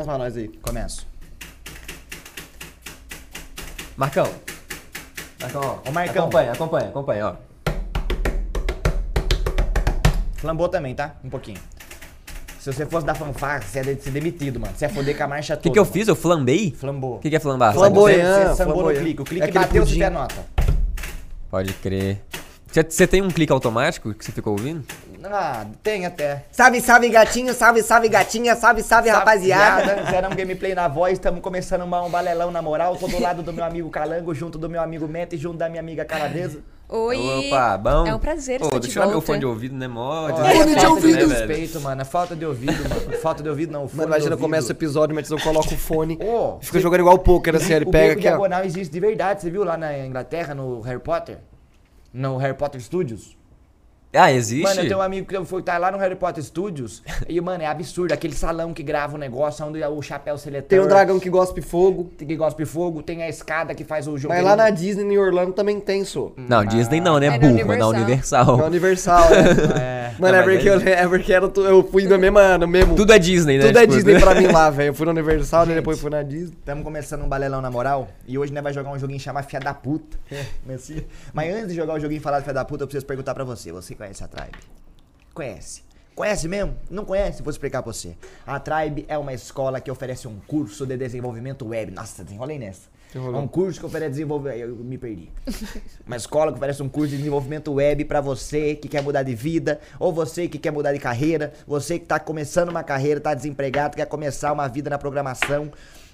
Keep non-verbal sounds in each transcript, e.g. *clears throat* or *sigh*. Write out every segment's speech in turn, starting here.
Começa pra nós aí. Começo. Marcão. Marcão, ó. Ô, Marcão. Acompanha, acompanha, acompanha, ó. Flambou também, tá? Um pouquinho. Se você fosse dar fanfarra, você ia ser demitido, mano. Você ia foder com a marcha O toda. que, que eu mano. fiz? Eu flambei? Flambou. O que, que é flambar? Flambou. Você, você sambou no clique. O clique É bateu, você pudim. tem a nota. Pode crer. Você, tem um clique automático que você ficou ouvindo? Ah, tem até. Salve, salve, gatinho. Salve, salve, gatinha. Salve, salve, rapaziada. Zeramos gameplay na voz, estamos começando uma- um balelão na moral. Tô do lado do meu amigo Calango, junto do meu amigo Meta e junto da minha amiga Calabresa. Oi. Opa, bom? É um prazer Ô, estar deixa de eu meu fone de ouvido, né? Mó Olha, Fone de ouvido. né, respeito, mano. É falta de ouvido, mano. Falta de ouvido não. o fone Mano, imagina, começa o episódio, mas eu coloco o fone. Ô, Fica jogando igual o poker, assim, ele o pega aqui, ó. diagonal existe de verdade. Você viu lá na Inglaterra, no Harry Potter? No Harry Potter Studios? Ah, existe? Mano, eu tenho um amigo que foi tá lá no Harry Potter Studios e, mano, é absurdo. Aquele salão que grava o negócio, onde o chapéu seletor... Tem o dragão que gospe fogo. que gospe fogo, tem a escada que faz o jogo. Mas lá na Disney, em Orlando, também tem, sou. Não, Disney não, né? É na Burro, mas na Universal. É Universal. Universal, né? *laughs* É. Mano, Não, é porque, é- eu, é porque era tu- eu fui na mesma, no mesmo... Tudo é Disney, né? Tudo é Tipo, Disney pra mim lá, velho. Eu fui no Universal, né, Gente. depois fui na Disney. Estamos começando um balelão na moral e hoje nós vai jogar um joguinho chamado Fia da Puta. Messi. Mas antes de jogar o joguinho e falar de Fia da Puta, eu preciso perguntar pra você. Você conhece a Tribe? Conhece. Conhece mesmo? Não conhece? Vou explicar pra você. A Tribe é uma escola que oferece um curso de desenvolvimento web. Nossa, desenrolei nessa. É um curso que oferece desenvolvimento. Eu me perdi. *laughs* Uma escola que oferece um curso de desenvolvimento web pra você que quer mudar de vida, ou você que quer mudar de carreira, você que tá começando uma carreira, tá desempregado, quer começar uma vida na programação.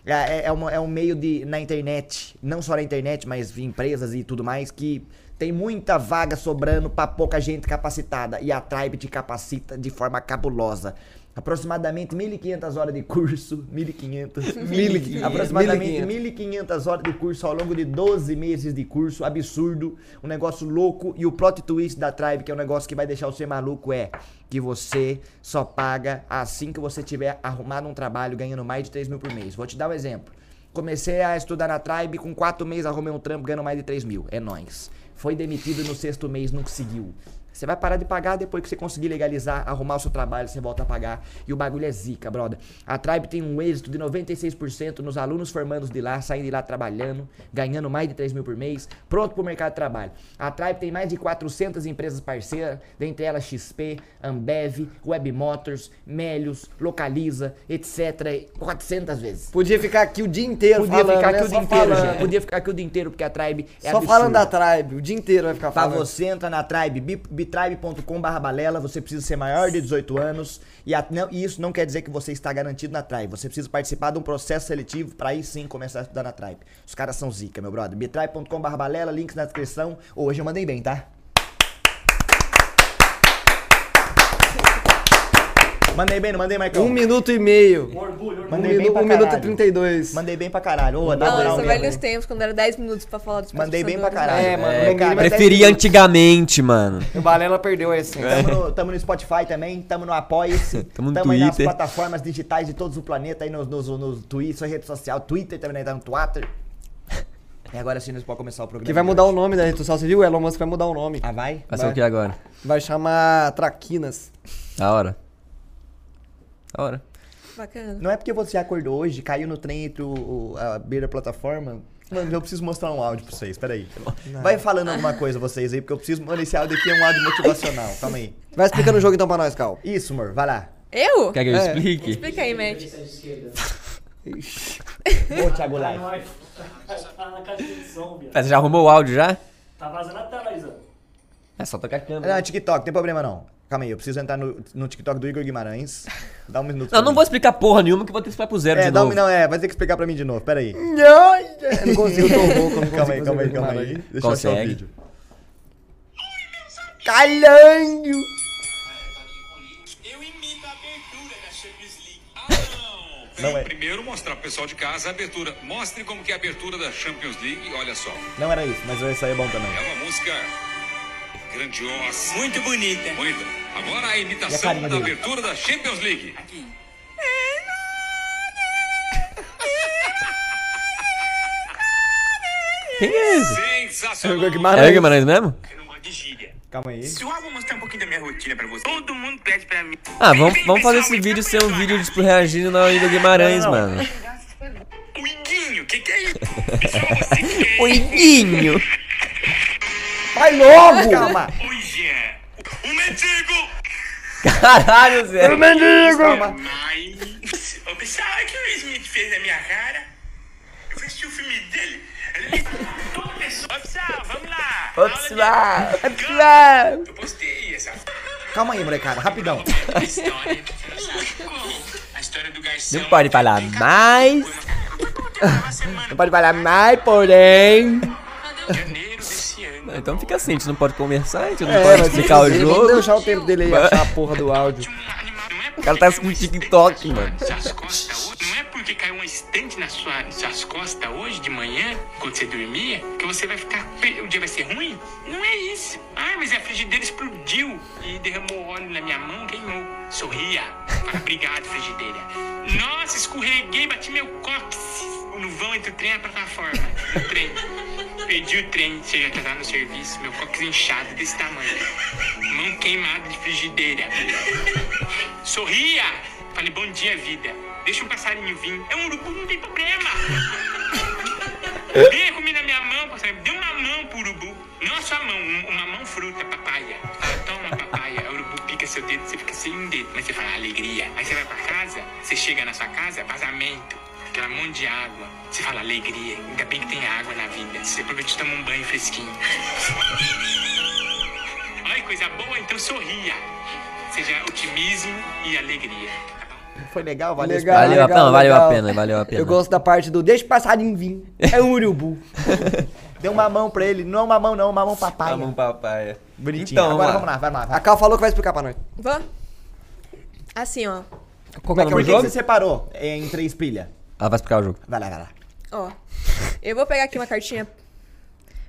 É, é, é uma- é um meio de na internet, não só na internet, mas em empresas e tudo mais, que tem muita vaga sobrando pra pouca gente capacitada. E a Tribe te capacita de forma cabulosa. Aproximadamente 1.500 horas de curso. *laughs* 1.500. 1.500. Aproximadamente 1.500 horas de curso ao longo de 12 meses de curso. Absurdo. Um negócio louco. E o plot twist da Tribe, que é um negócio que vai deixar você maluco, é que você só paga assim que você tiver arrumado um trabalho ganhando mais de 3 mil por mês. Vou te dar um exemplo. Comecei a estudar na Tribe, com 4 meses arrumei um trampo ganhando mais de 3 mil. É nóis. Foi demitido no sexto mês, não conseguiu. Você vai parar de pagar depois que você conseguir legalizar, arrumar o seu trabalho, você volta a pagar. E o bagulho é zica, brother. A Tribe tem um êxito de 96% nos alunos formandos de lá, saindo de lá trabalhando, ganhando mais de 3 mil por mês, pronto pro mercado de trabalho. A Tribe tem mais de 400 empresas parceiras, dentre elas XP, Ambev, Web Motors, Melios, Localiza, etc. 400 vezes. Podia ficar aqui o dia inteiro Podia falando, ficar né? aqui o Só dia inteiro, falando. gente. Podia ficar aqui o dia inteiro, porque a Tribe é Só absurda. falando da Tribe, o dia inteiro vai ficar Pra falando. você entra na Tribe, bi- bitribe.com barra balela, você precisa ser maior de 18 anos e, a- não- e isso não quer dizer que você está garantido na Tribe. Você precisa participar de um processo seletivo pra aí sim começar a estudar na Tribe. Os caras são zica, meu brother. bitribe.com barra balela, links na descrição. Hoje eu mandei bem, tá? Mandei bem, não mandei, Marcão? Um minuto e meio. Orgulho, orgulho. Mandei um bem pra um minuto e caralho. 32. Mandei bem pra caralho. Ô, dá moral Nossa, velhos hein? tempos, quando era 10 minutos pra falar dos Mandei bem pra caralho. É, mano, É, cara, é Preferi 10 minutos. antigamente, mano. O Balela perdeu a essência. Tamo no, tamo no Spotify também, tamo no Apoia-se. *laughs* Tamo no aí nas Twitter. plataformas digitais de todos o planeta, aí nos, nos, nos Twitter, sua rede social, Twitter também, né? Tá no Twitter. *laughs* E agora sim nós podemos começar o programa. Que vai mudar o nome da rede social, você viu? O Elon Musk vai mudar o nome. Ah, vai? Vai ser o que agora? Vai chamar Traquinas. Da hora. Da hora. Bacana. Não é porque você acordou hoje, caiu no trem entre o, o- a beira plataforma. Mano, eu preciso mostrar um áudio pra vocês, peraí. Vai falando alguma coisa vocês aí, porque eu preciso. Mano, esse áudio aqui é um áudio motivacional. *laughs* Calma aí. Vai explicando o jogo então pra nós, Cal. Isso, amor, vai lá. Eu? Quer que eu É. explique? Explica aí, Matt. Ô, Thiago Live. Tá Você já arrumou o áudio já? Tá vazando a tela, Isa. É só tocar a Não, câmera. TikTok, tem problema não. Calma aí, eu preciso entrar no, no TikTok do Igor Guimarães. *laughs* Dá um minuto. Não, não mim. vou explicar porra nenhuma que eu vou ter que explicar pro zero É, de dá um, novo. não, é, vai ter que explicar pra mim de novo, pera aí. Eu não consigo, eu tô não *laughs* consigo Calma aí, calma aí, calma aí. Deixa eu achar o Consegue. vídeo. Calhanho! Eu imito a abertura da Champions League. Ah, não! Não é. Primeiro mostrar pro pessoal de casa a abertura. Mostre como que é a abertura da Champions League. Olha só. Não era isso, mas esse aí é bom também. É uma música grandiosa. Muito bonita. Muito. Agora a a imitação da dele? abertura da Champions League. Quem é esse? Sensacional. É o Guimarães. Guimarães mesmo? Eu não gosto de gíria. Calma aí. Pessoal, vou mostrar um pouquinho da minha rotina pra você. Todo mundo pede pra mim. Ah, vamos, vamos fazer esse vídeo ser um vídeo, tipo, reagindo na Ilha Guimarães, Não, não. mano. O Iguinho, o que que é isso? *laughs* Pessoal, você que O Iguinho. Vai logo! Calma. Oi, Jean. O mendigo! Caralho, Zé. Calma. Mas... Ô, pessoal, olha o que o Smith fez na minha cara. Eu fui assistir o filme dele. Ele... Ô, pessoal, vamos lá. Pessoal. Pessoal. Eu postei essa Calma aí, molecada, rapidão. a história. A história do garçom. Não pode falar mais. Não pode falar mais, porém. Então fica assim, a gente não pode conversar, a gente não É, pode explicar o Vamos jogo. deixar o tempo dele aí achar a porra do áudio. Um não é O cara tá com um TikTok, mano. Não é porque caiu uma estante nas sua- nas suas costas hoje de manhã, quando você dormia, que você vai ficar. O dia vai ser ruim? Não é isso. Ah, mas a frigideira explodiu e derramou óleo na minha mão, queimou. Sorria. Fala, obrigado, frigideira. Nossa, escorreguei, bati meu cóccix no vão entre o trem e a plataforma. No trem. Perdi o trem, você já tá no serviço, meu cóccix inchado desse tamanho. Mão queimada de frigideira. Sorria! Falei, bom dia, vida. Deixa um passarinho vir. É um urubu, não tem problema. Dei comida na minha mão, passarinho. Deu uma mão pro urubu. Não a sua mão, um- uma mão fruta, papaya. Fala, toma, papaya. O urubu pica seu dedo, você fica sem um dedo. Mas você fala, alegria. Aí você vai pra casa, você chega na sua casa, vazamento. Aquela monte de água. Você fala, alegria. Ainda bem que tem água na vida. Você aproveita e toma um banho fresquinho. *laughs* Ai, coisa boa, então sorria. Seja otimismo e alegria. Tá? Foi legal, valeu. Legal. Valeu a legal, pena, valeu a legal. pena, valeu a pena. Eu gosto da parte do deixa o passarinho vir. É um urubu. *laughs* Deu uma mão pra ele. Não uma mão não, uma mão papai. Vamos, papai. Bonitinho. Então, Agora vamos vamos lá, vai lá. A. Cal falou que vai explicar pra nós. Vamos? Assim, ó. Como é que é Por que, você separou em três pilhas? Ela vai explicar o jogo. Vai lá, vai lá. Ó. Eu vou pegar aqui uma cartinha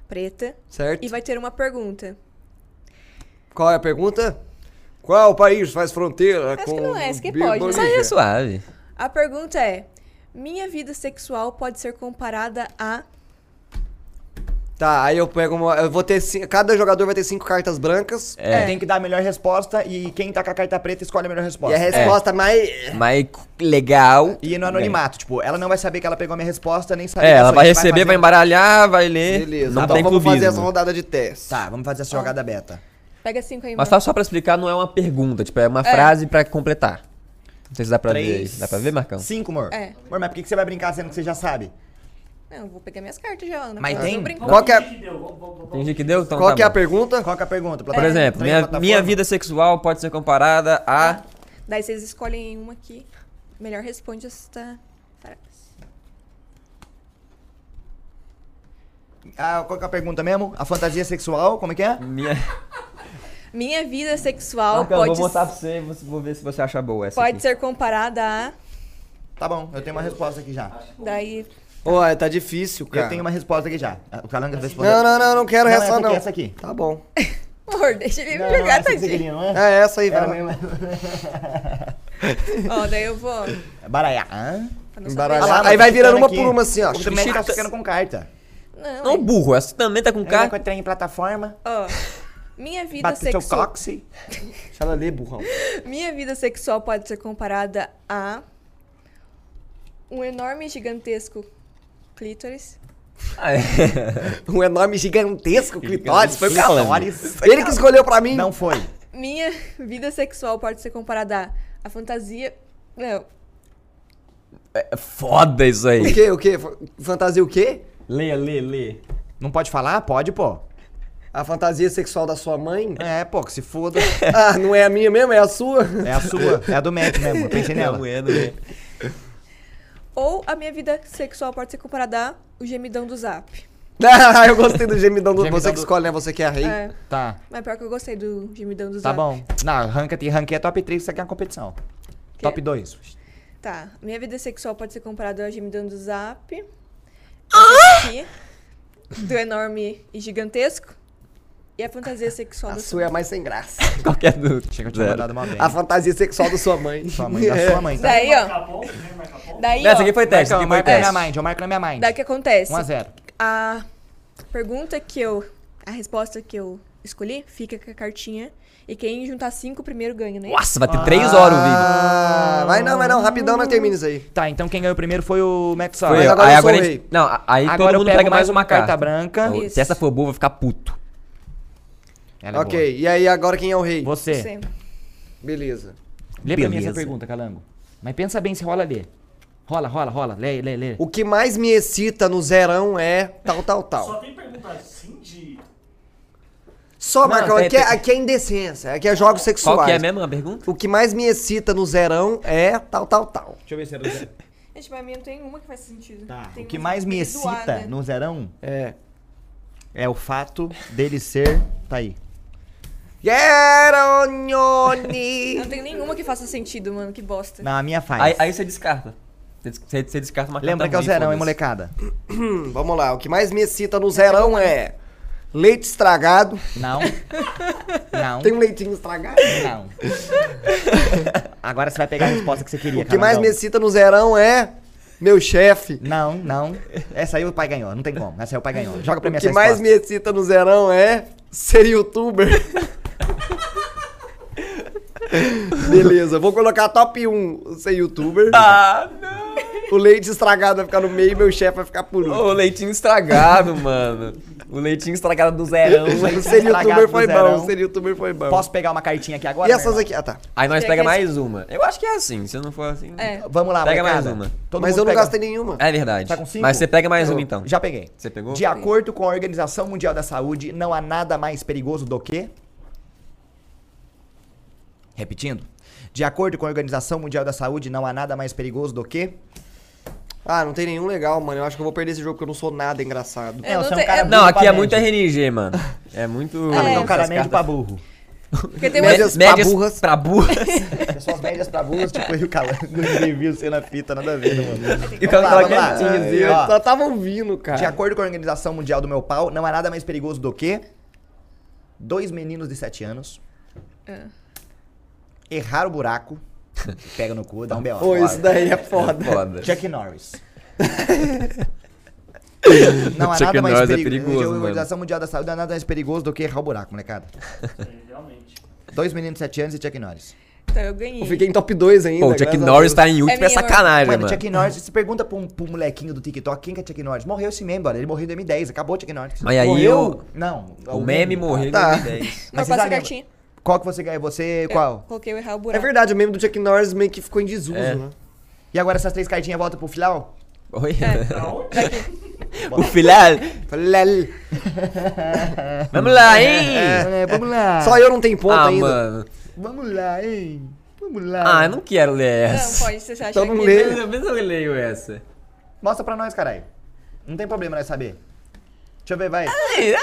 preta Certo? e vai ter uma pergunta. Qual é a pergunta? Qual país faz fronteira Acho com que não é, que pode, né? Isso aí é suave. A pergunta é: Minha vida sexual pode ser comparada a. Tá, aí eu pego uma. Eu vou ter. cin- Cada jogador vai ter cinco cartas brancas. É. Tem que dar a melhor resposta e quem tá com a carta preta escolhe a melhor E resposta. a resposta mais. Mas legal. E no anonimato, tipo, ela não vai saber que ela pegou a minha resposta, nem saber É, ela vai receber, vai fazer- embaralhar, vai ler. Beleza. Não então tem vamos fazer essa clubismo. rodada de teste. Tá, vamos fazer essa jogada beta. Pega cinco aí, Mas mano. só, só pra explicar, não é uma pergunta, tipo, é uma frase pra completar. Não sei se dá pra ver aí. Três. Dá pra ver, Marcão? Cinco, amor. É. Amor, mas por que que você vai brincar sendo que você já sabe? Não, eu vou pegar minhas cartas já, Ana. Mas Eu tem? Qual que é, gente que deu? Então qual tá que é a bom. pergunta? Qual que é a pergunta? Por exemplo, Três minha, plataforma? minha vida sexual pode ser comparada a. Daí vocês escolhem uma aqui. Melhor responde esta frase. Ah, qual que é a pergunta mesmo? A fantasia sexual, como é que é? Minha. *laughs* Minha vida sexual Marcão, pode, vou mostrar pra você, você- vou ver se você acha boa essa. pode aqui. ser comparada a. Tá bom, eu tenho uma resposta aqui já. Daí. Ué, tá difícil, cara. Eu tenho uma resposta aqui já. O Calanga respondeu. Não, não, não, não quero Não, essa é porque não. essa aqui. Tá bom. *laughs* Amor, deixa ele Não, me não, jogar, essa que você tadinho. não é? É essa aí, vai. mesmo. Ó, daí eu vou. *laughs* Baralhar. Hã? não saber. Ah lá, Aí vai tô virando uma ficando por uma assim, ó. O também tá ficando com carta. Não, Não, é- burro, essa também tá com Cara? K. Com trem em plataforma. Ó. Minha vida Bate seu sexual. Deixa ela ler, burrão. *laughs* Minha vida sexual pode ser comparada a um enorme e gigantesco clítoris. Ah, *laughs* é. Um enorme gigantesco clitóris. Foi pra Clitóris. Ele que escolheu pra mim. Não foi. Minha vida sexual pode ser comparada a, a fantasia. Não. É foda isso O aí. quê? O quê? Fa- Fantasia o quê? Lê, lê, lê. Não pode falar? Pode, pô. A fantasia sexual da sua mãe? É, pô, que se foda. *laughs* Ah, não é a minha mesmo, é a sua? É a sua. *laughs* É a do Mac mesmo. Eu pensei nela. Não é, não é. Ou a minha vida sexual pode ser comparada a o gemidão do zap. Ah, eu gostei do gemidão do... Gemidão Você que do- escolhe, né? Você que é a rei. É, Tá. mas pior que eu gostei do gemidão do Tá zap. bom. Não, ranking, ranking é top 3, isso aqui é uma competição. Que? Top 2. Tá. Minha vida sexual pode ser comparada ao gemidão do zap. Ah! Essa aqui, do enorme e gigantesco. E a fantasia sexual A da sua é a mais sem graça. *laughs* Qualquer do. Chega, eu tinha Zero. mandado uma bem. A fantasia sexual da sua mãe. Sua mãe, da *laughs* É. sua mãe, tá? Daí, ó. Marcar ponto. Daí, Essa ó. aqui foi teste, Marcão, essa aqui foi marca na minha teste. mind, eu marco na minha mind. Daí o que acontece? 1 a 0 A pergunta que eu. A resposta que eu escolhi, fica com a cartinha. E quem juntar cinco primeiro ganha, né? Nossa, vai ter três horas o vídeo. Ah, vai não, vai não, rapidão nós termina isso aí. Tá, então quem ganhou primeiro foi o Max Foi eu. agora aí eu agora o a rei. gente, Não, aí Agora todo eu mundo pego pega mais mais uma carta carta. branca. Se Isso. essa for boa, vai ficar puto. Ela é ok, e aí agora quem é o rei? Você. Você. Beleza. Lê pra mim Beleza. essa pergunta, Calango. Mas pensa bem se rola ler. Rola, rola, rola. Lê, lê, lê. O que mais me excita no zerão é tal, tal, Só tal. tem pergunta assim de. Só, Não, Marcão, tem- aqui, é, tem- aqui é indecência, aqui é jogos sexuais. Qual que é mesmo a pergunta? O que mais me excita no zerão é tal, tal, tal. Deixa eu ver se é do zero. Gente, pra mim não tem uma que faz sentido. Tá. Tem O que mais me excita no zerão É. é o fato dele ser. Tá aí. Geronioni. Não tem nenhuma que faça sentido, mano. Que bosta. Não, a minha faz. Aí, aí você descarta. Você, des- você- você descarta uma Lembra que é o zerão, hein, molecada? *clears throat* Vamos lá, o que mais me excita no zerão é leite estragado. Não. *laughs* Não. Tem um leitinho estragado? Não. *laughs* Agora você vai pegar a resposta que você queria, O que mais me excita no zerão é meu chefe. Não, não. Essa aí o pai ganhou, não tem como. Essa aí o pai ganhou. Joga pra mim O que mais me excita no zerão é ser youtuber. *laughs* Beleza, vou colocar top 1 ser youtuber. Ah, não. O leite estragado vai ficar no meio e meu chefe vai ficar por último. O leitinho estragado, mano. O leitinho estragado do zerão. *laughs* O ser youtuber foi bom, ser youtuber foi bom. Posso pegar uma cartinha aqui agora? E essas aqui? Ah, tá. Aí nós Tem pega mais uma. Eu acho que é assim. Se não for assim. É. Vamos lá, Pega molecada. mais uma. Todo Mas mundo eu não pega- gastei nenhuma. É verdade. Tá com cinco? Mas você pega mais Eu uma então. Já peguei. Você pegou? De acordo com a Organização Mundial da Saúde, não há nada mais perigoso do que. Repetindo. De acordo com a Organização Mundial da Saúde, não há nada mais perigoso do que. Ah, não tem nenhum legal, mano. Eu acho que eu vou perder esse jogo porque eu não sou nada engraçado. É, não você é um cara é- burro Não, pra aqui é muito RNG, mano. É muito. *laughs* É. É um cara médio pra burro. Porque tem Médias uma... pra Médias burras. Pra burras. *laughs* Pessoas médias pra burros, tipo eu e o Calango. *laughs* Ninguém viu cena na fita, nada a ver, né, mano? E o cara Vamos lá, lá. É, assim, Eu ó. só tava ouvindo, cara. De acordo com a Organização Mundial do Meu Pau, não há nada mais perigoso do que. Dois meninos de 7 anos. É. Errar o buraco. Pega no cu, dá um B.O. Pô, isso daí é foda. Foda. Chuck Norris. *laughs* não há nada mais Norris é perigo- perigoso, A. Organização Mundial da Saúde não há nada mais perigoso do que errar o buraco, molecada. É, realmente. Dois meninos de 7 anos e Chuck Norris. Então eu ganhei. Eu fiquei em top 2 ainda. Pô, o Chuck Norris tá em último é, É sacanagem, Mano, mano. Chuck Norris, se pergunta pra um, pra um molequinho do TikTok quem que é Chuck Norris. Morreu esse meme, bora. Ele morreu em 2010, acabou o Chuck Norris. Mas aí morreu? o- Não. O meme morreu em Tá. 2010. Mas Mas cartinha. Qual que você ganhou? Você, Eu qual? Coloquei o errar o É buraco. verdade, o meme do Chuck Norris meio que ficou em desuso, É. né? E agora essas três cartinhas voltam pro final? Oi? É. *laughs* o filhal. Falei, *laughs* Vamos lá, hein? É, vamos lá. Só eu não tenho ponto ah, ainda. mano. Vamos lá, hein? Vamos lá. Ah, eu não quero ler Não, essa. pode, você acha Então não que... lê. Pelo menos eu leio essa. Mostra pra nós, caralho. Não tem problema nós saber. Deixa eu ver, vai. Ai, eu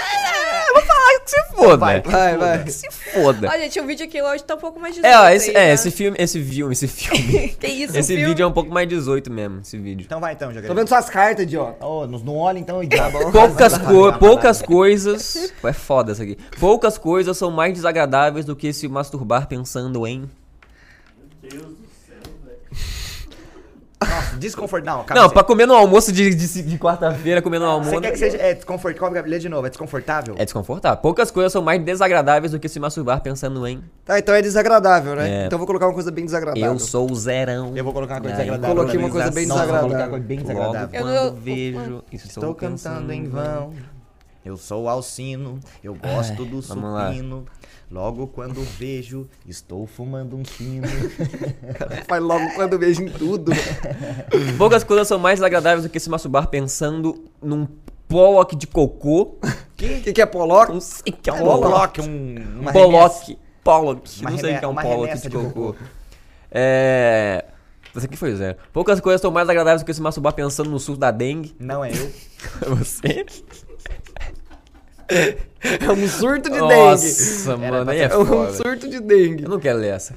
vou falar que se foda. Vai. Vai, vai. Que se foda. Ó, gente, o vídeo aqui hoje tá um pouco mais 18 É, ó, esse, aí, é, tá? esse filme, esse filme, esse filme. *laughs* que isso, esse filme? vídeo é um pouco mais 18 mesmo, esse vídeo. Então vai então, Tô Jacaré. vendo suas cartas, idiota. Oh, nos- não olha então, idiota. *laughs* Poucas, co poucas coisas. Pô, É foda isso aqui. Poucas coisas são mais desagradáveis do que se masturbar pensando em. Meu Deus. Nossa, desconforto. Não, calma. Não, você- pra comer no almoço de, de, de quarta-feira, comer no almoço. Você quer que seja. É desconfortável. Lê de novo, é desconfortável? É desconfortável. Poucas coisas são mais desagradáveis do que se masturbar pensando em. Tá, então é desagradável, né? É. Então eu vou colocar uma coisa bem desagradável. Eu sou o zerão. Eu vou colocar uma coisa desagradável. Coloquei uma coisa bem Nossa, eu vou colocar desagradável. uma coisa bem Logo desagradável. Eu quando não- vejo. Isso Estou cantando em vão. Eu sou Alcino, eu gosto do vamos lá. supino. Logo quando vejo, estou fumando um sino. *laughs* Faz logo quando vejo em tudo. Poucas coisas são mais desagradáveis do que se masturbar pensando num Pollock de cocô. O que, que é Pollock? Não sei o que é um Um Pollock. Um. Um. Pollock. Pollock. Não sei o que é um Pollock de de cocô. cocô. É. Esse aqui foi zero. Poucas coisas são mais agradáveis do que se masturbar pensando no surto da dengue. Não é eu. *laughs* Você? É um surto de dengue. Nossa, mano, aí é É um foda. surto de dengue. Eu não quero ler essa.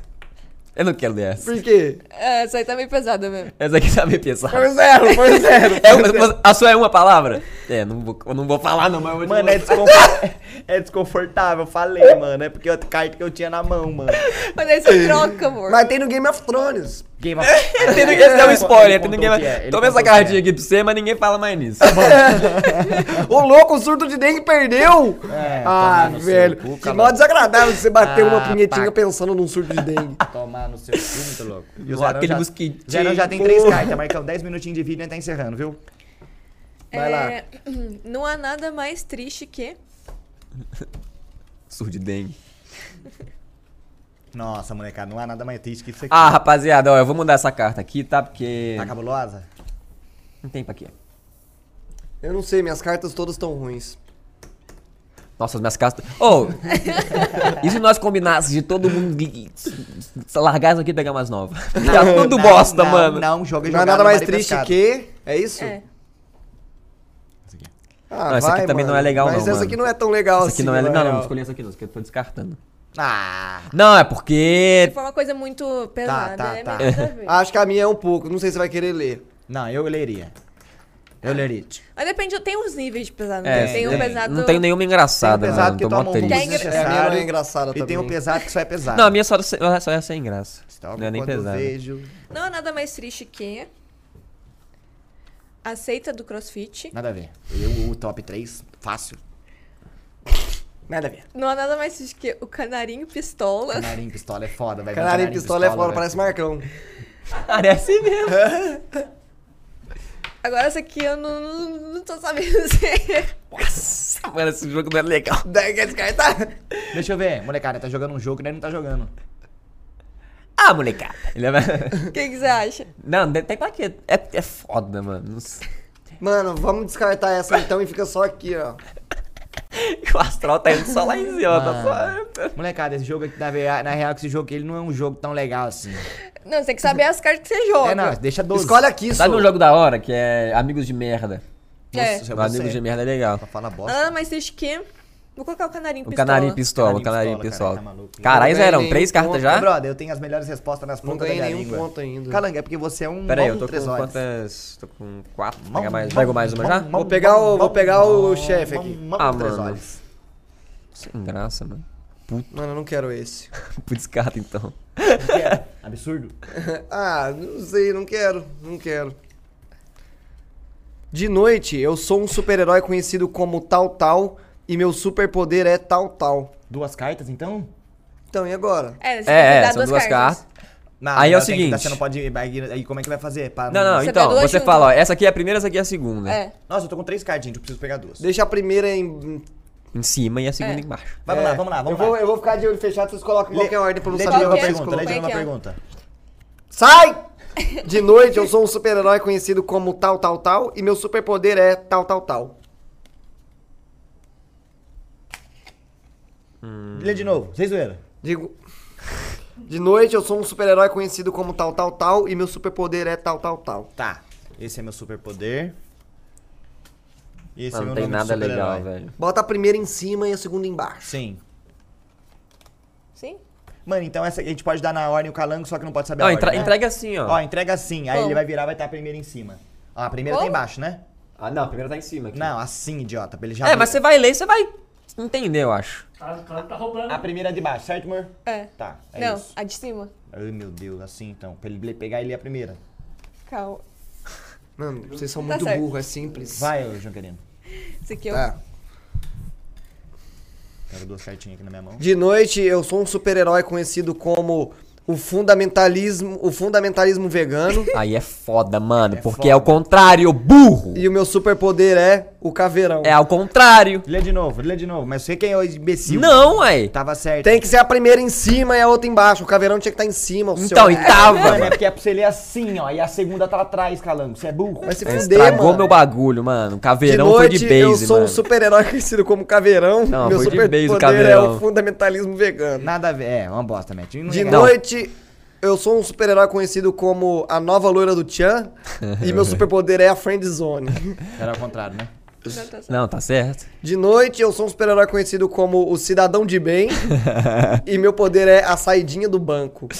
Eu não quero ler essa. Por quê? É, essa aí tá meio pesada mesmo. Essa aqui tá meio pesada. Foi zero, foi *laughs* zero. É uma- a sua é uma palavra? É, não vou, eu não vou falar não, mas eu vou Mano, é, mostrar. desconfor- *laughs* é desconfortável, eu falei, mano. É porque a carta que eu tinha na mão, mano. Mas aí você troca, amor. Mas tem no Game of Thrones. Game of... Tem no- Esse é um spoiler, tem contou ninguém o que é, Toma essa o cartinha é. aqui pra você, mas ninguém fala mais nisso. *laughs* Ô louco, o surdo de dengue perdeu! É, ah, no velho. cu, que mó desagradável você bater uma Ah, punhetinha pá. pensando num surdo de dengue. Tomar no seu cu, muito louco. E o aquele já, mosquitinho. Zerão já tem três cartas, Marcão. 10 minutinhos de vídeo e a gente tá encerrando, viu? Vai lá. É, *clears throat* Não há nada mais triste que. *laughs* Surdidengue. Nossa, molecada, não há nada mais triste que isso aqui. Ah, rapaziada, ó, eu vou mudar essa carta aqui, tá? Porque... Tá cabulosa? Não tem pra quê. Eu não sei, minhas cartas todas estão ruins. Nossa, as minhas cartas... Ô! e se nós combinássemos de todo mundo largar isso aqui e pegar mais nova? *laughs* Tá tudo Não, bosta, não, mano. Não, joga Não é nada mais triste que. É isso? É. Ah, Não, essa aqui também não é legal, Mas não, essa mano. aqui não é tão legal Essa assim. aqui não é... na Não, não, real. não escolhi essa aqui não, essa aqui eu tô descartando. Ah, Não, é porque... Se for uma coisa muito pesada, tá, é tá. ver. Acho que a minha é um pouco. Não sei se você vai querer ler. não, eu leria. Eu leria. Mas depende, tem uns níveis de pesado. É, né? tem um pesado. Não tem nenhuma engraçada, Tem um pesado mano. que Tô toma um triste. É É, a minha não é engraçada E também. tem um pesado que só é pesado. Não, a minha só, só é sem graça. Então, Não é nem pesada. vejo... Não há nada mais triste que. A seita do crossfit. Nada a ver. Eu, o top 3, fácil. Nada a ver. Não há nada mais triste que o canarinho pistola. Canarinho pistola é foda, vai Canarinho pistola é foda, velho. parece Marcão. *laughs* Parece mesmo. *laughs* Agora essa aqui eu não, não, não tô sabendo *laughs* dizer. Nossa, mano, esse jogo não é legal. Quer descartar? Deixa eu ver, molecada, tá jogando um jogo que ele não tá jogando. Ah, molecada. Ele é... O *laughs* que, que você acha? Não, tem pra quê? É, é foda, mano. Não sei. Mano, vamos descartar essa então e fica só aqui, ó. *laughs* O astral tá indo só lá em cima, tá só... Molecada, esse jogo aqui, na, na real, que esse jogo aqui, ele não é um jogo tão legal assim. Não, você tem que saber as cartas que você joga. É, não, deixa 12. Escolhe aqui, Sabe só. um jogo da hora que é Amigos de Merda? É. Nossa, você- Amigos de Merda é legal. Pra falar bosta. mais triste que. Vou colocar o canarinho O pistola. Canarinho Pistola, o Canarinho Pistola, tá. Caralho, não ganhei três cartas ponto. já? Brother, eu tenho as melhores respostas nas Não pontas da ganhei minha nenhum língua. ponto ainda. Calanga, é porque você é um Pera aí, eu tô com tresóides. quantas... Tô com quatro. Mão- Pega mais. mão- Pego mais uma já? mão- Vou pegar o- vou pegar o mão- chefe mão- aqui. mão Ah, três mano. Sem graça, mano. Mano, eu não quero esse. *laughs* Putz, carta então. O que é? Absurdo. *laughs* Ah, não sei, não quero, não quero. De noite, eu sou um super-herói conhecido como tal tal e meu superpoder é tal tal. Duas cartas, então? Então, e agora? É, você É, tem que é, dar são duas cartas. Não, Aí é o tem que seguinte. dar, Você não pode. Aí aí como é que vai fazer? Pra Não, não, Você então, pega duas você juntas. fala, ó, essa aqui é a primeira, essa aqui é a segunda. É. Nossa, eu tô com três cartas, gente. Eu preciso pegar duas. Deixa a primeira em. Em cima e a segunda É. embaixo. Vamos É, lá, vamos lá, vamos eu lá. Vou, eu vou ficar de olho fechado, vocês colocam em qualquer ordem pra eu não Lê de saber novo a Qual que é? pergunta, lê de colocam. novo a é que é? pergunta. Sai! De noite, eu sou um super-herói conhecido como tal tal tal e meu superpoder é tal tal tal. Lê de novo, sem zoeira. Digo. De noite, eu sou um super-herói conhecido como tal tal tal e meu superpoder é tal tal tal. Tá. Esse é meu superpoder. E esse Não, é não meu tem nome de nada legal, super-herói. velho. Bota a primeira em cima e a segunda embaixo. Sim. Sim? Mano, então essa a gente pode dar na ordem o calango, só que não pode saber Não, a entra- ordem. né? entrega assim, ó. Ó, entrega assim. Aí Como? ele vai virar, vai estar a primeira em cima. Ó, a primeira tá Como? embaixo, né? Ah, não, a primeira tá em cima aqui. Não, assim, idiota. pra Ele já É, mas você vai ler, você vai entender, eu acho. Tá, claro que tá roubando. A primeira é de baixo, certo, amor? É. Tá, é não, isso. a de cima. Ai, meu Deus, assim então. Pra ele pegar ele a primeira. Calma. Mano, vocês são Tá muito certo. burros, é simples. Vai, ô João Querino. Esse aqui eu. Tá. Pega duas cartinhas aqui na minha mão. De noite, eu sou um super-herói conhecido como o fundamentalismo, o fundamentalismo vegano Aí é foda, mano, É porque foda. é o contrário, burro. e o meu superpoder é o caveirão. É ao contrário. Lê de novo, lê de novo. Mas você quem é o imbecil? Não, aí. Tava certo. Tem que ser a primeira em cima e a outra embaixo. O caveirão tinha que estar em cima. o Então, seu... e tava, é mano. porque é pra você ler assim, ó. E a segunda tá atrás, calango. Você é burro. Vai se Aí fuder, Estragou mano. meu bagulho, mano. O De caveirão foi noite, de eu base, sou mano. um super-herói *laughs* conhecido como caveirão. Não, meu foi de base o superpoder é caveirão. o fundamentalismo vegano. Nada a ver. É, uma bosta, Matt. Não De é- noite, eu sou um super-herói conhecido como a nova loira do Tchan. *laughs* e meu superpoder é a Friend Zone. Era ao contrário, né? Não, tá certo. Não, tá certo. De noite, eu sou um super-herói conhecido como o cidadão de bem. *laughs* e meu poder é a saidinha do banco. *laughs*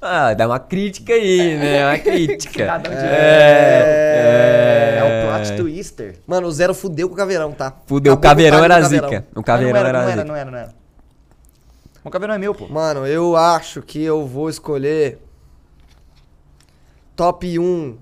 Ah, dá uma crítica aí, né? Uma *laughs* crítica. Cidadão de- É, É o plot twister. Mano, o Zero fudeu com o Caveirão, tá? Fudeu, o Acabou com caveirão era Caveirão. zica. O Não, caveirão não era, era não era, zica. não era, não era. O caveirão é meu, pô. Mano, eu acho que eu vou escolher. Top 1.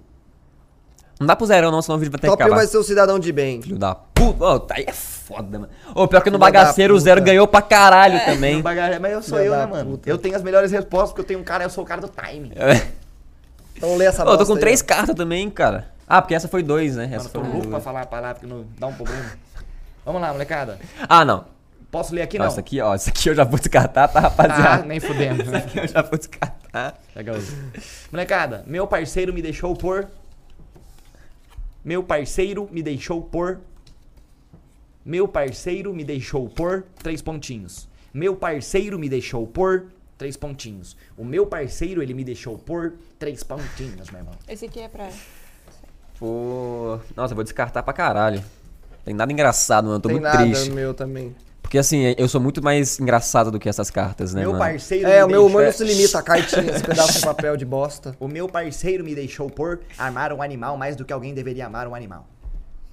Não dá pro zerão não, senão o vídeo vai ter Top que 1 acabar. vai ser o cidadão de bem. Filho da puta. Ô, tá aí é foda, mano. Ô, pior que no Filho da bagaceiro o zero ganhou pra caralho também. Não baga- Mas eu sou Filha eu, da né, mano? puta. Eu tenho as melhores respostas porque eu tenho um cara, eu sou o cara do time. Então lê essa Ô, eu tô com aí, três ó. cartas também, cara. Ah, porque essa foi dois, né? Mano, Essa eu tô foi louco pra duas. falar a palavra que não dá um problema. Vamos lá, molecada. Ah, não. Posso ler aqui, Ó, não? Essa aqui, ó. Essa aqui eu já vou descartar, tá, Ah, rapaziada? nem fudendo. Essa aqui eu já vou descartar. Legal. Molecada, meu parceiro me deixou por. Meu parceiro me deixou por. Meu parceiro me deixou por. Três pontinhos. Meu parceiro me deixou por. Três pontinhos. O meu parceiro, ele me deixou por. Três pontinhos, meu irmão. Esse aqui é pra. Pô. Nossa, eu vou descartar pra caralho. Tem nada engraçado, mano. Eu tô Tem muito nada triste. meu também. Porque assim, eu sou muito mais engraçado do que essas cartas, né, meu mano? parceiro É, me o meu deixou... se limita a cartinha, esse pedaço de *laughs* papel de bosta. O meu parceiro me deixou por amar um animal mais do que alguém deveria amar um animal.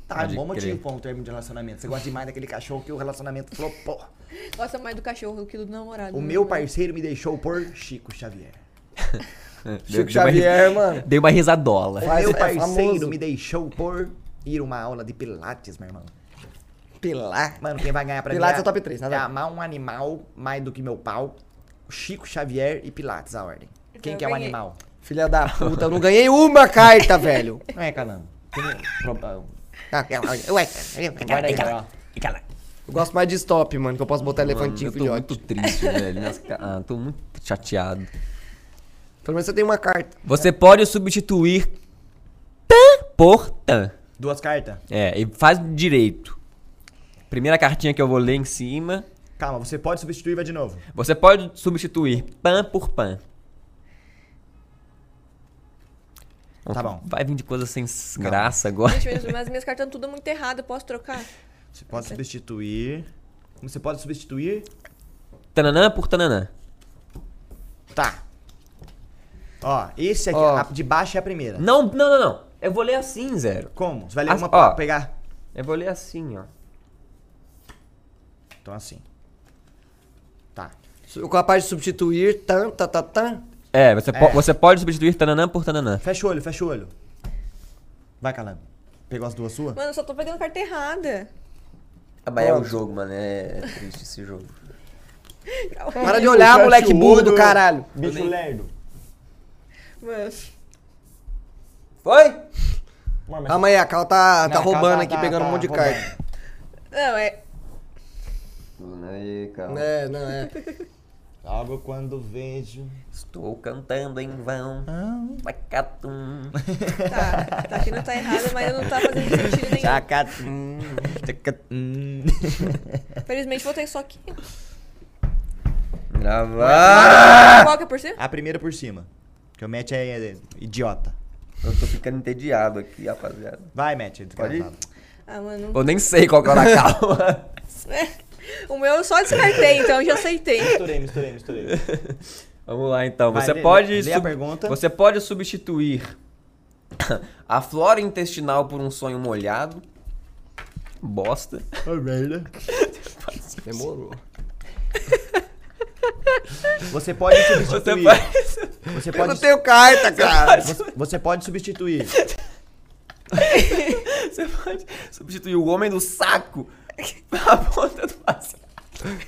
Tá, Pode um bom motivo pra um termo de relacionamento. Você gosta demais daquele cachorro que o relacionamento flopou. *laughs* Gosta mais do cachorro do que do namorado. O né, meu mano? parceiro me deixou por Chico Xavier. *laughs* Chico deu uma Xavier, ris- mano. Dei uma risadola. O meu é parceiro famoso. me deixou por ir uma aula de pilates, meu irmão. Pilar. Mano, quem vai ganhar pra Pilates mim é top três, nada é a ver. amar um animal mais do que meu pau. Chico Xavier e Pilates, a ordem. Quem eu que é o ganhei. animal? Filha da puta, eu não ganhei uma carta, velho. *laughs* Não é, Calango? Ué, Guarda aí, ó. eu gosto mais de stop, mano, que eu posso botar elefantinho eu tô filhote. muito triste, *laughs* velho. Ah, tô muito chateado. Pelo menos você tem uma carta. Você pode substituir tan por tan. Duas cartas. É, e faz direito. Primeira cartinha que eu vou ler em cima. Calma, você pode substituir, vai de novo. Você pode substituir pan por pan. Tá bom. Vai vir de coisa sem s- graça agora. Gente, mas- mas minhas cartas estão tudo muito erradas. Eu posso trocar? Você pode substituir. Você pode substituir. Tananã por tananã. Tá. Ó, esse aqui, Ó. a de baixo é a primeira. Não, não, não, não. Eu vou ler assim, Zero. Como? Você vai ler As- uma ó. pra pegar? Eu vou ler assim, ó. Então assim. Tá. Capaz de substituir tan, ta, ta, tan. É, você, É. po- você pode substituir tananã por tananã. Fecha o olho, fecha o olho. Vai, Calango. Pegou as duas suas? Mano, eu só tô pegando carta errada. Ah, mas é o jogo, mano. É triste esse jogo. Para de olhar, Fecha moleque burro do caralho. Bicho lerdo. Mano. Foi? Mano, mas- Amanhã, a Cal tá, Não, tá a Cal roubando tá- aqui, tá- pegando tá um monte de roubando. carta. Não, é. Aí, calma. É, não, é. *laughs* Logo quando vejo. Estou cantando em vão. Pacatum. Tá, tá aqui não tá errada, mas não tá fazendo sentido nenhum. Chacatum. Chacatum. Felizmente vou ter só aqui. Gravar. Qual que é por cima? A primeira por cima. Que o Matt é, idiota. Eu tô ficando entediado aqui, rapaziada. Vai, Matt. Pode ir? Ah, mano. Eu nem sei qual que *laughs* é a calma. O meu eu só descartei, então eu já aceitei. Misturei, misturei, misturei. *laughs* Vamos lá então. Vai, Você lê- pode lê a pergunta. Você pode substituir *coughs* a flora intestinal por um sonho molhado. Bosta. Ô, merda. *laughs* Demorou. *laughs* Você pode Você substituir. pode, Você Eu não pode, tenho carta, cara. você, você pode substituir. você pode substituir o homem do saco *laughs* a ponta do baseado.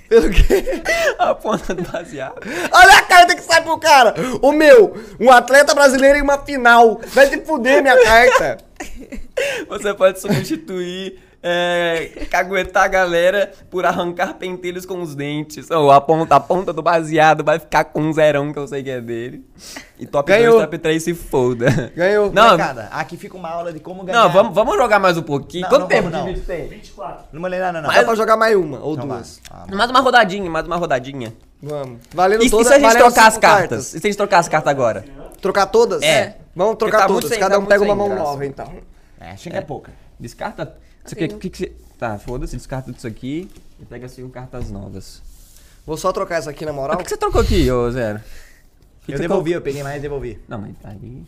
Pelo quê? A ponta do baseado. Olha a carta que sai pro cara. O meu, um atleta brasileiro em uma final. Vai se fuder minha *laughs* carta. Você pode substituir é, caguetar a galera por arrancar pentelhos com os dentes. Ou a ponta, a ponta do baseado vai ficar com um zerão que eu sei que é dele. E top Ganhou. 2, top 3 se foda. Ganhou. Não, Molecada, aqui fica uma aula de como ganhar. não vamos, vamos jogar mais um pouquinho. Não, Quanto não tempo vamos, de não. vídeo tem? 24. Não ler nada, não. Dá pra jogar mais uma ou Então duas. Ah, Mais uma rodadinha, mais uma rodadinha. Vamos. Valendo E, e se a gente trocar as cinco cartas? E se a gente trocar as cartas agora? Trocar todas? É. Vamos trocar tá todas. sem- Cada tá um pega uma mão graça. nova, então. é, achei que é pouca. Descarta. Você Assim, quer, que que você... Tá, foda-se, descarta tudo isso aqui e pega cinco cartas novas. Vou só trocar essa aqui na moral. O que, que você trocou aqui, ô Zero? Eu devolvi, eu peguei mais e devolvi. Não, mas aí.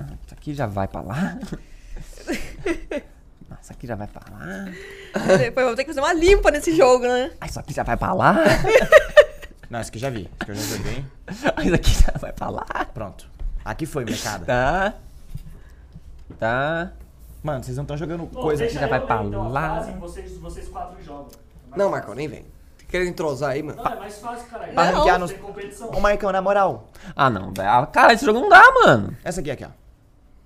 Ah, Isso aqui já vai pra lá. *laughs* Isso aqui já vai pra lá. Depois vamos ter que fazer uma limpa nesse jogo, né? Ah, Isso aqui já vai pra lá. *laughs* Não, esse aqui já vi. Esse aqui eu já joguei. Ah, Isso aqui já vai pra lá. Pronto. Aqui foi, molecada. Tá. Tá. Mano, vocês não estão jogando Pô, coisa deixa já vai pra então, lá. frase, vocês, vocês quatro jogam. É Não. Marcão, nem vem. Quer entrosar aí, mano? Não, é mais fácil, caralho. Pra Não. ranquear nos... Ô, Marcão, na moral. Ah, não, velho. Ah, Cara, esse jogo não dá, mano. Essa aqui, aqui, ó.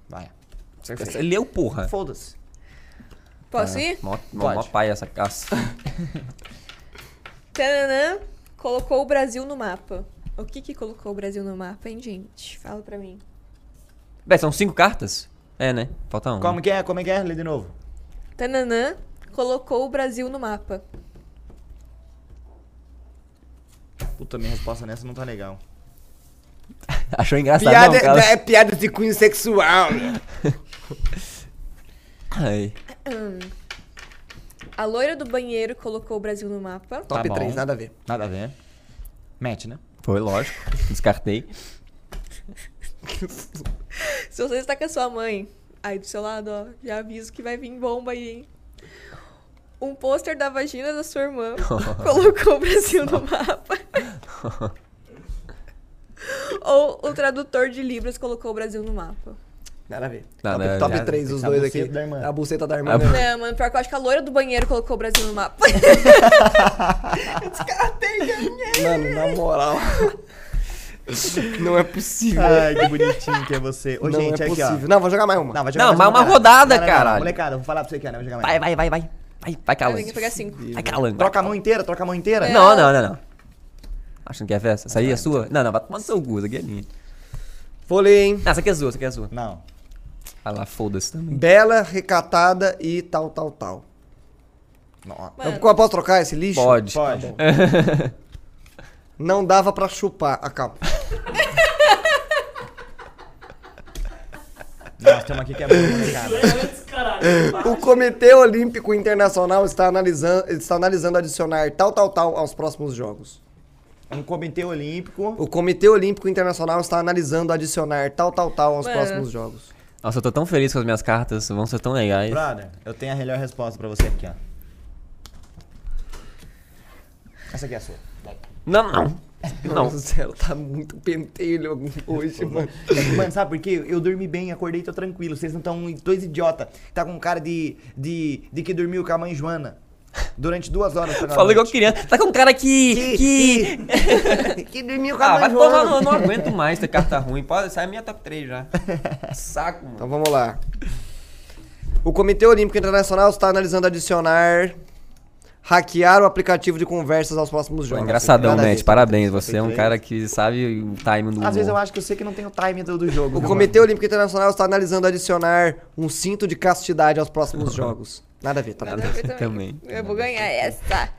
Vai. Você leu, porra. Foda-se. Posso ir? Mó, mó, mó Pode. pai essa caça. *laughs* Tananã colocou o Brasil no mapa. O que que colocou o Brasil no mapa, hein, gente? Fala pra mim. Véi, são cinco cartas? É, né? Falta um. Como que é? Como é que é? Lê de novo. Tananã colocou o Brasil no mapa. Puta, minha resposta nessa não tá legal. *laughs* Achou engraçado, Piada, não, cara? é piada de cunho sexual. *laughs* Ai. A loira do banheiro colocou o Brasil no mapa. Top bom. 3, nada a ver. Nada a ver. Mete, né? Foi, lógico. Descartei. Se você está com a sua mãe aí do seu lado, ó, já aviso que vai vir bomba aí, hein? Um pôster da vagina da sua irmã *laughs* colocou o Brasil no mapa. Ou o tradutor de Libras colocou o Brasil no mapa. Nada a ver. Nada, top, já- top 3, os a dois buceta aqui. da irmã. A buceta da irmã. A. Não, mano, pior que eu acho que a loira do banheiro colocou o Brasil no mapa. *laughs* Mano, na moral. *laughs* *laughs* Não é possível. Ai, que bonitinho que é você. Ô, não gente, é aqui, possível. ó. Não, vou jogar mais uma. Não, vai jogar Não, mais uma caralho. rodada, Não, não, não, caralho. Molecada, vou falar pra você que é, né? Vou jogar mais. Vai, vai, vai, vai. Vai, vai, calando. Tem que pegar cinco. Vai calando. Troca a mão inteira, troca a mão inteira. É. Não, não, não, não. Achando que é festa? Essa aí é sua? Não, não, vai tomar no seu cu, essa aqui é minha. Vou ler, hein? Não, essa aqui é sua, essa aqui é sua. Não. Vai lá, foda-se também. Bela, recatada e tal, tal, tal. Não, Eu posso trocar esse lixo? Pode. Pode. *laughs* Não dava pra chupar. Ah, calma. Nossa, tem uma aqui que é caralho. O Comitê Olímpico Internacional está analisando, está analisando adicionar tal, tal, tal aos próximos jogos. Um comitê olímpico. O Comitê Olímpico Internacional está analisando adicionar tal, tal, tal aos Mano. próximos jogos. Nossa, eu tô tão feliz com as minhas cartas, vão ser tão legais. Brother, eu tenho a melhor resposta pra você aqui, ó. Essa aqui é a sua. Não, não. Não. Zero, tá muito pentelho hoje, mano. Mano, sabe por quê? Eu dormi bem, acordei, tô tranquilo. Vocês não estão dois idiota. Tá com cara de, de, de que dormiu com a mãe Joana. Durante duas horas. Falou igual criança. Tá com um cara que. Que. *laughs* que dormiu com a Ah, mãe Joana. tomar, não, não aguento mais ter carta ruim. Pode, essa é a minha top 3 já. *laughs* Saco, mano. Então vamos lá. O Comitê Olímpico Internacional está analisando adicionar hackear o aplicativo de conversas aos próximos Pô, jogos. engraçadão, ver. Matt. Parabéns. Você é um cara que sabe o timing do Às vezes eu acho que eu sei que não tem o time do, do jogo. O Comitê mano? Olímpico Internacional está analisando adicionar um cinto de castidade aos próximos *laughs* jogos. Nada a ver, tá? nada a ver Também. *laughs* Eu vou ganhar essa.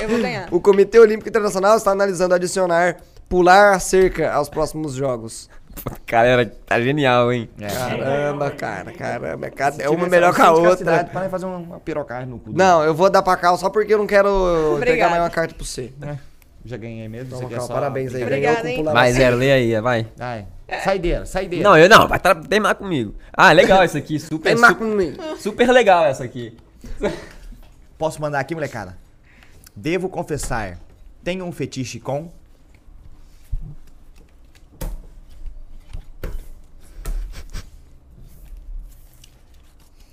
Eu vou ganhar. O Comitê Olímpico Internacional está analisando adicionar pular a cerca aos próximos jogos. Cara, era, tá genial, hein? É. Caramba, cara, caramba. É cada- é uma melhor que a outra. Para de fazer uma pirocagem no cu. do- Não, eu vou dar pra cá só porque eu não quero *laughs* pegar Obrigada. mais uma carta pra você. Já ganhei mesmo. Então, você quer calma, só- parabéns aí. Com hein? Vai, zero, lê aí, vai. Ai. Saideira, saideira. Não, eu não, vai tra- teimar comigo. Ah, legal essa aqui, super, Tem mais super, comigo. super legal essa aqui. Posso mandar aqui, molecada? Devo confessar, tenho um fetiche com.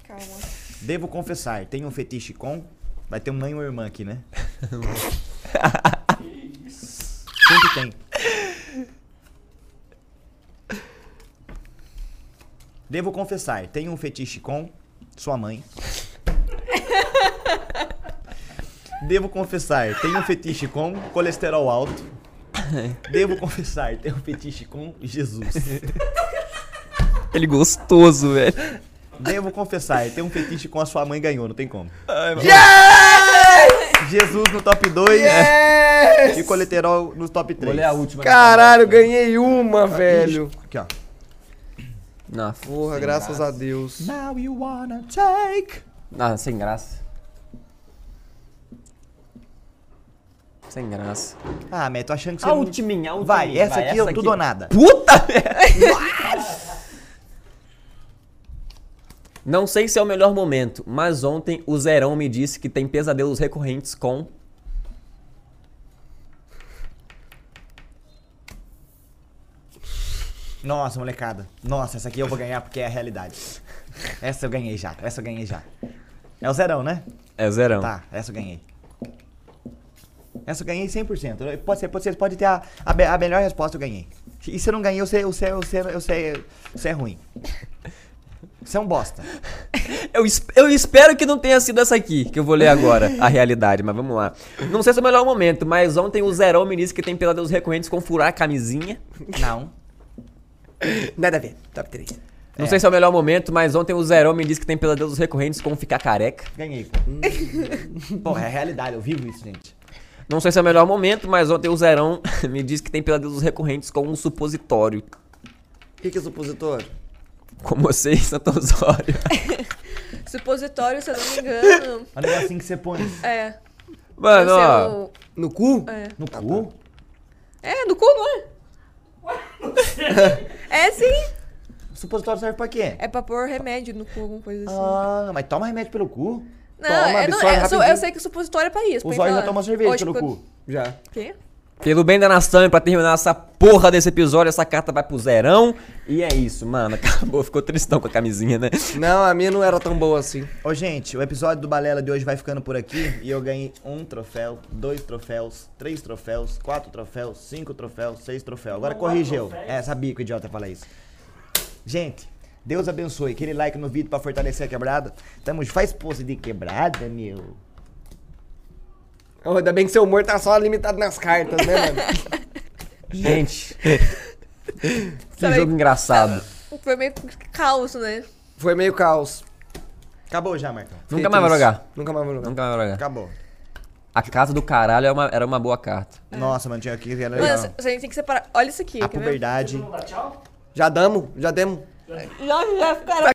Calma. Devo confessar, tenho um fetiche com. Vai ter um mãe ou irmã aqui, né? *laughs* Sempre tem. Devo confessar, tenho um fetiche com sua mãe. Devo confessar, tenho um fetiche com colesterol alto. Devo confessar, tenho um fetiche com Jesus. Ele gostoso, velho. Devo confessar, tenho um fetiche com a sua mãe ganhou, não tem como. Jesus no top 2 e colesterol no top 3. Vou ler a última. Caralho, ganhei uma, velho. Aqui, ó. Não, Porra, graças a Deus. Now you wanna take. não, sem graça. Sem graça. Ah, mas tô achando que você A não- ultiminha, a Vai, ultiminha, essa vai, aqui eu essa tudo aqui. ou nada. Puta! *laughs* Não sei se é o melhor momento, mas ontem o Zerão me disse que tem pesadelos recorrentes com. Nossa, molecada. Nossa, essa aqui eu vou ganhar porque é a realidade. Essa eu ganhei já, essa eu ganhei já. É o zerão, né? É o Zerão. Tá, essa eu ganhei. Essa eu ganhei 100%. Pode ser, pode ser, pode ter a, a, a melhor resposta eu ganhei. E se eu não ganhei, eu sei, eu sei, eu sei, eu sei, você é ruim. Você é um bosta. *laughs* Eu, eu espero que não tenha sido essa aqui, que eu vou ler agora, a realidade, mas vamos lá. Não sei se é o melhor momento, mas ontem o Zerão me disse que tem pesadelos recorrentes com furar a camisinha. Não. Nada a ver. Top 3. Não sei se é o melhor momento, mas ontem o Zerão me disse que tem pesadelos recorrentes com ficar careca. Ganhei, pô. *laughs* Porra, é a realidade, eu vivo isso, gente. Não sei se é o melhor momento, mas ontem o Zerão *laughs* me disse que tem pesadelos recorrentes com um supositório. O que, que é supositório? Com você e *laughs* Santo Osório. *laughs* Supositório, se eu não me engano. É um negocinho que você põe É. Mano, ser ó. o- No cu? É. no cu. É, do cu, não é? *laughs* é sim. O supositório serve pra quê? É pra pôr remédio no cu, alguma coisa assim. Ah, mas toma remédio pelo cu. não, toma, é, não é, eu sei que o supositório é pra isso. Os olhos já tomam cerveja Hoje, pelo quando- cu. Já. Quê? Pelo bem da nação e pra terminar essa porra desse episódio, essa carta vai pro Zerão. E é isso, mano. *laughs* Acabou, ficou tristão com a camisinha, né? Não, a minha não era tão boa assim. Ô, gente, o episódio do Balela de hoje vai ficando por aqui. E eu ganhei um troféu, dois troféus, três troféus, quatro troféus, cinco troféus, seis troféus. Agora Não, corrigeu. É, sabia que o idiota ia falar isso. Gente, Deus abençoe. Aquele like no vídeo pra fortalecer a quebrada. Tamo, faz pose de quebrada, meu. Oh, ainda bem que seu humor tá só limitado nas cartas, né, mano? *laughs* Gente. *laughs* que Sabe- jogo engraçado. Foi meio caos, né? Foi meio caos. Acabou já, Marcão. Nunca mais vai jogar. Nunca mais vou jogar. Nunca mais vai jogar. Acabou. A carta do caralho é uma- era uma boa carta. Nossa, mano, tinha aqui. Era Mano, legal. a gente tem que separar. Olha isso aqui, A quer ver? puberdade. Já damos? Já demos. Já, já ficaram